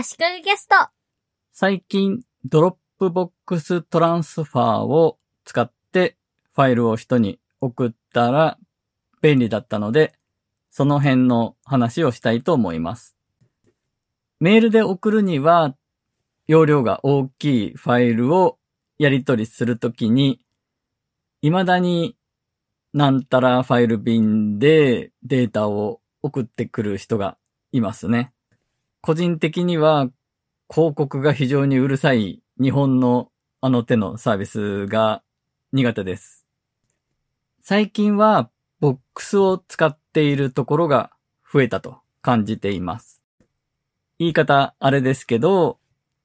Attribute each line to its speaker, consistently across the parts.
Speaker 1: 足利ゲスト。
Speaker 2: 最近、 Dropbox Transfer を使ってファイルを人に送ったら便利だったので、その辺の話をしたいと思います。メールで送るには、容量が大きいファイルをやり取りするときに、未だになんたらファイル便でデータを送ってくる人がいますね。個人的には広告が非常にうるさい日本のあの手のサービスが苦手です。最近はボックスを使っているところが増えたと感じています。言い方あれですけど、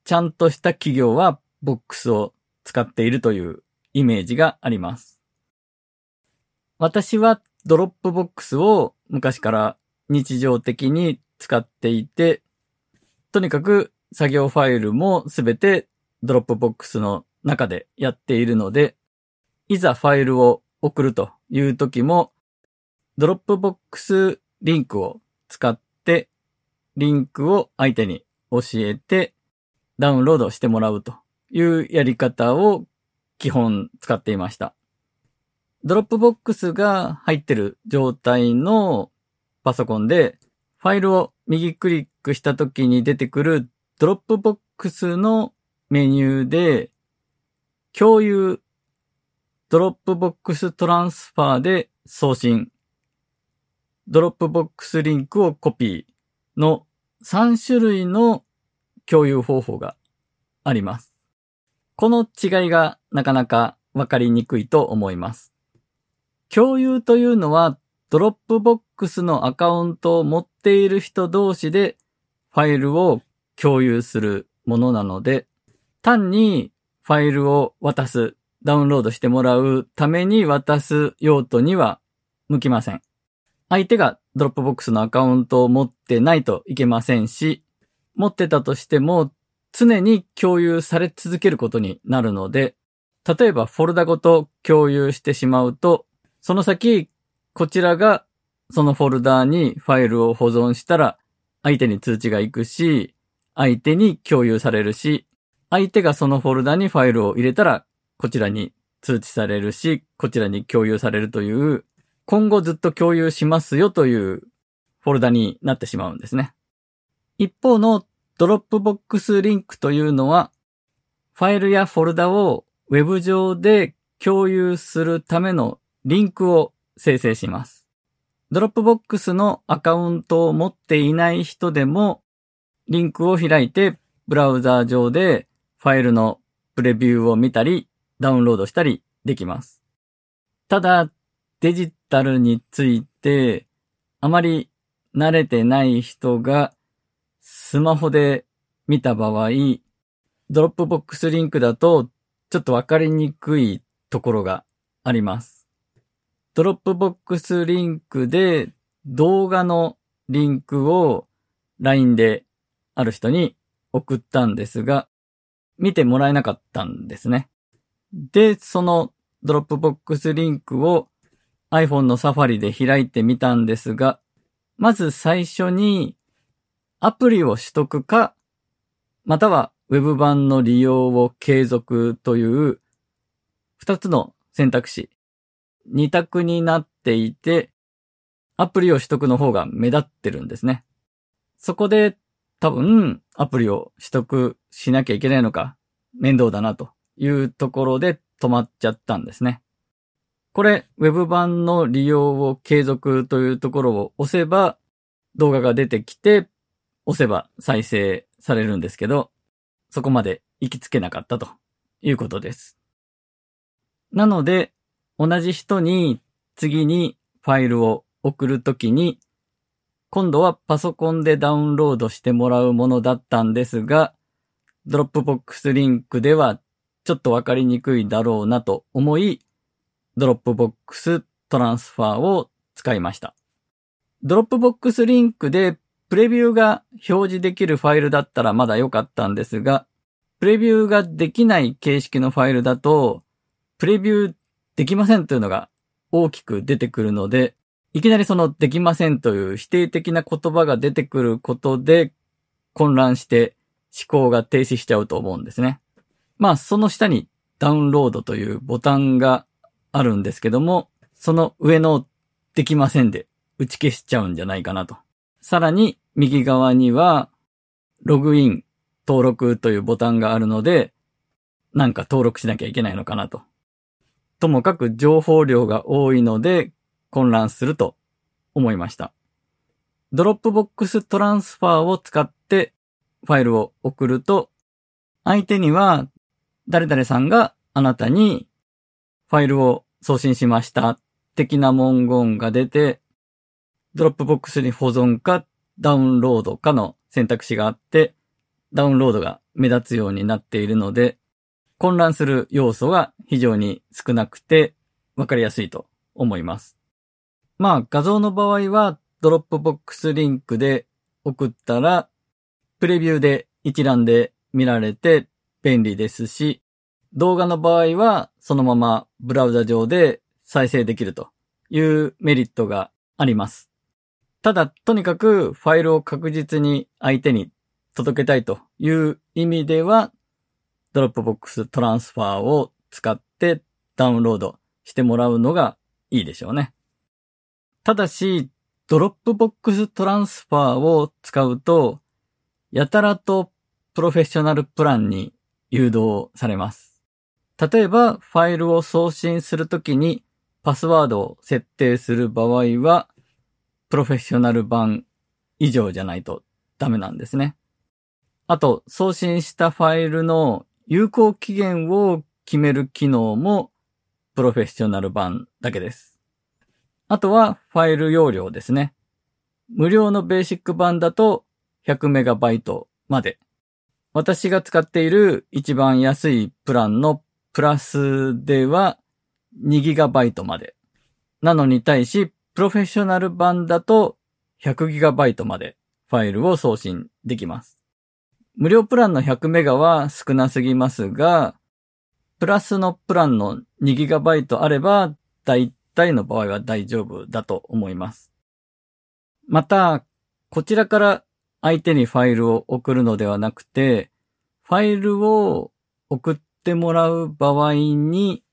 Speaker 2: ちゃんとした企業はボックスを使っているというイメージがあります。私は Dropbox を昔から日常的に使っていて、とにかく作業ファイルもすべて Dropbox の中でやっているので、いざファイルを送るという時も、 Dropbox リンクを使って、リンクを相手に教えて、ダウンロードしてもらうというやり方を基本使っていました。 Dropbox が入ってる状態のパソコンで、ファイルを右クリックした時に出てくる Dropbox のメニューで、共有、 Dropbox Transfer で送信、 Dropbox リンクをコピーの3種類の共有方法があります。この違いがなかなかわかりにくいと思います。共有というのは Dropbox のアカウントを持っている人同士でファイルを共有するものなので、単にファイルを渡す、ダウンロードしてもらうために渡す用途には向きません。相手が Dropbox のアカウントを持ってないといけませんし、持ってたとしても常に共有され続けることになるので、例えばフォルダごと共有してしまうと、その先、こちらがそのフォルダにファイルを保存したら相手に通知が行くし、相手に共有されるし、相手がそのフォルダにファイルを入れたら、こちらに通知されるし、こちらに共有されるという、今後ずっと共有しますよというフォルダになってしまうんですね。一方の Dropbox リンクというのは、ファイルやフォルダをウェブ上で共有するためのリンクを生成します。 Dropbox のアカウントを持っていない人でも、リンクを開いて、ブラウザー上でファイルのプレビューを見たり、ダウンロードしたりできます。ただ、デジタルについて、あまり慣れてない人が、スマホで見た場合、 Dropbox リンクだと、ちょっとわかりにくいところがあります。 Dropbox リンクで動画のリンクを LINE である人に送ったんですが、見てもらえなかったんですね。で、そのドロップボックスリンクを iPhone のサファリで開いてみたんですが、まず最初にアプリを取得か、または Web 版の利用を継続という二つの選択肢、二択になっていて、アプリを取得の方が目立ってるんですね。そこで多分アプリを取得しなきゃいけないのか面倒だなというところで止まっちゃったんですね。これ Web 版の利用を継続というところを押せば動画が出てきて押せば再生されるんですけど、そこまで行きつけなかったということです。なので、同じ人に次にファイルを送るときに、今度はパソコンでダウンロードしてもらうものだったんですが、 Dropbox リンクではちょっとわかりにくいだろうなと思い、 Dropbox Transfer を使いました。 Dropbox リンクでプレビューが表示できるファイルだったらまだ良かったんですが、プレビューができない形式のファイルだと、プレビューできませんというのが大きく出てくるので、いきなりそのできませんという否定的な言葉が出てくることで混乱して思考が停止しちゃうと思うんですね。まあ、その下にダウンロードというボタンがあるんですけども、その上のできませんで打ち消しちゃうんじゃないかなと。さらに右側にはログイン登録というボタンがあるので、なんか登録しなきゃいけないのかなと。ともかく情報量が多いので混乱すると思いました。 Dropbox Transfer を使ってファイルを送ると、相手には誰々さんがあなたにファイルを送信しました的な文言が出て、 Dropbox に保存かダウンロードかの選択肢があって、ダウンロードが目立つようになっているので、混乱する要素が非常に少なくてわかりやすいと思います。まあ画像の場合は Dropbox リンクで送ったら、プレビューで一覧で見られて便利ですし、動画の場合はそのままブラウザ上で再生できるというメリットがあります。ただ、とにかくファイルを確実に相手に届けたいという意味では、 Dropbox Transfer を使ってダウンロードしてもらうのがいいでしょうね。ただし、 Dropbox Transfer を使うと、やたらとプロフェッショナルプランに誘導されます。例えば、ファイルを送信するときにパスワードを設定する場合は、プロフェッショナル版以上じゃないとダメなんですね。あと、送信したファイルの有効期限を決める機能もプロフェッショナル版だけです。あとはファイル容量ですね。無料のベーシック版だと 100MB まで。私が使っている一番安いプランのプラスでは 2GB まで。なのに対し、プロフェッショナル版だと 100GB までファイルを送信できます。無料プランの 100MB は少なすぎますが、プラスのプランの 2GB あれば、大体の場合は大丈夫だと思います。また、こちらから相手にファイルを送るのではなくて、ファイルを送ってもらう場合に、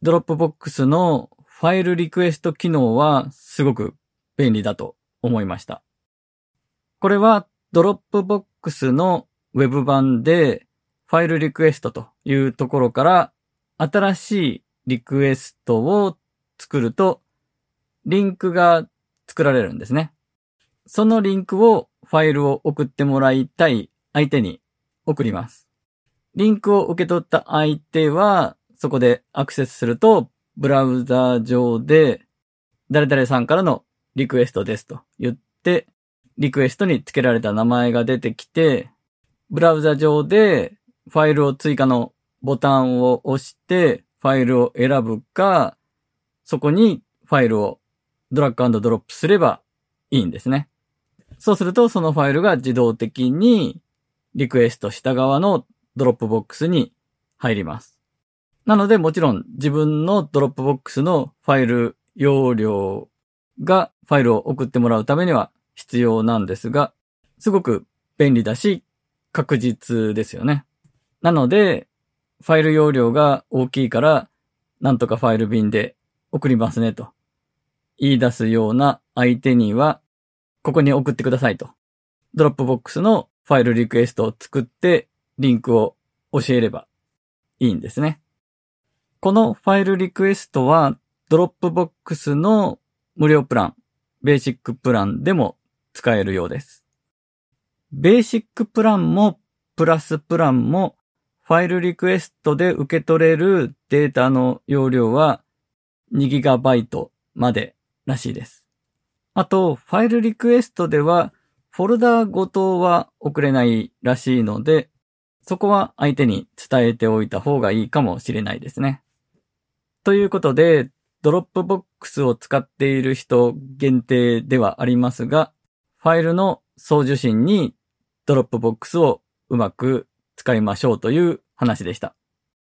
Speaker 2: Dropbox のファイルリクエスト機能はすごく便利だと思いました。これは Dropbox のウェブ版でファイルリクエストというところから新しいリクエストを作るとリンクが作られるんですね。そのリンクをファイルを送ってもらいたい相手に送ります。リンクを受け取った相手はそこでアクセスするとブラウザ上で誰々さんからのリクエストですと言ってリクエストに付けられた名前が出てきて、ブラウザ上でファイルを追加のボタンを押してファイルを選ぶか、そこにファイルをドラッグドロップすればいいんですね。そうするとそのファイルが自動的にリクエストした側の Dropbox に入ります。なのでもちろん自分の Dropbox のファイル容量がファイルを送ってもらうためには必要なんですが、すごく便利だし、確実ですよね。なので、ファイル容量が大きいから、なんとかファイル便で送りますねと言い出すような相手には、ここに送ってくださいと。 Dropbox のファイルリクエストを作ってリンクを教えればいいんですね。このファイルリクエストは Dropbox の無料プラン、ベーシックプランでも使えるようです。ベーシックプランもプラスプランもファイルリクエストで受け取れるデータの容量は 2GB までらしいです。あと、ファイルリクエストではフォルダごとは送れないらしいので、そこは相手に伝えておいた方がいいかもしれないですね。ということで、 Dropbox を使っている人限定ではありますが、ファイルの送受信にドロップボックスをうまく使いましょうという話でした。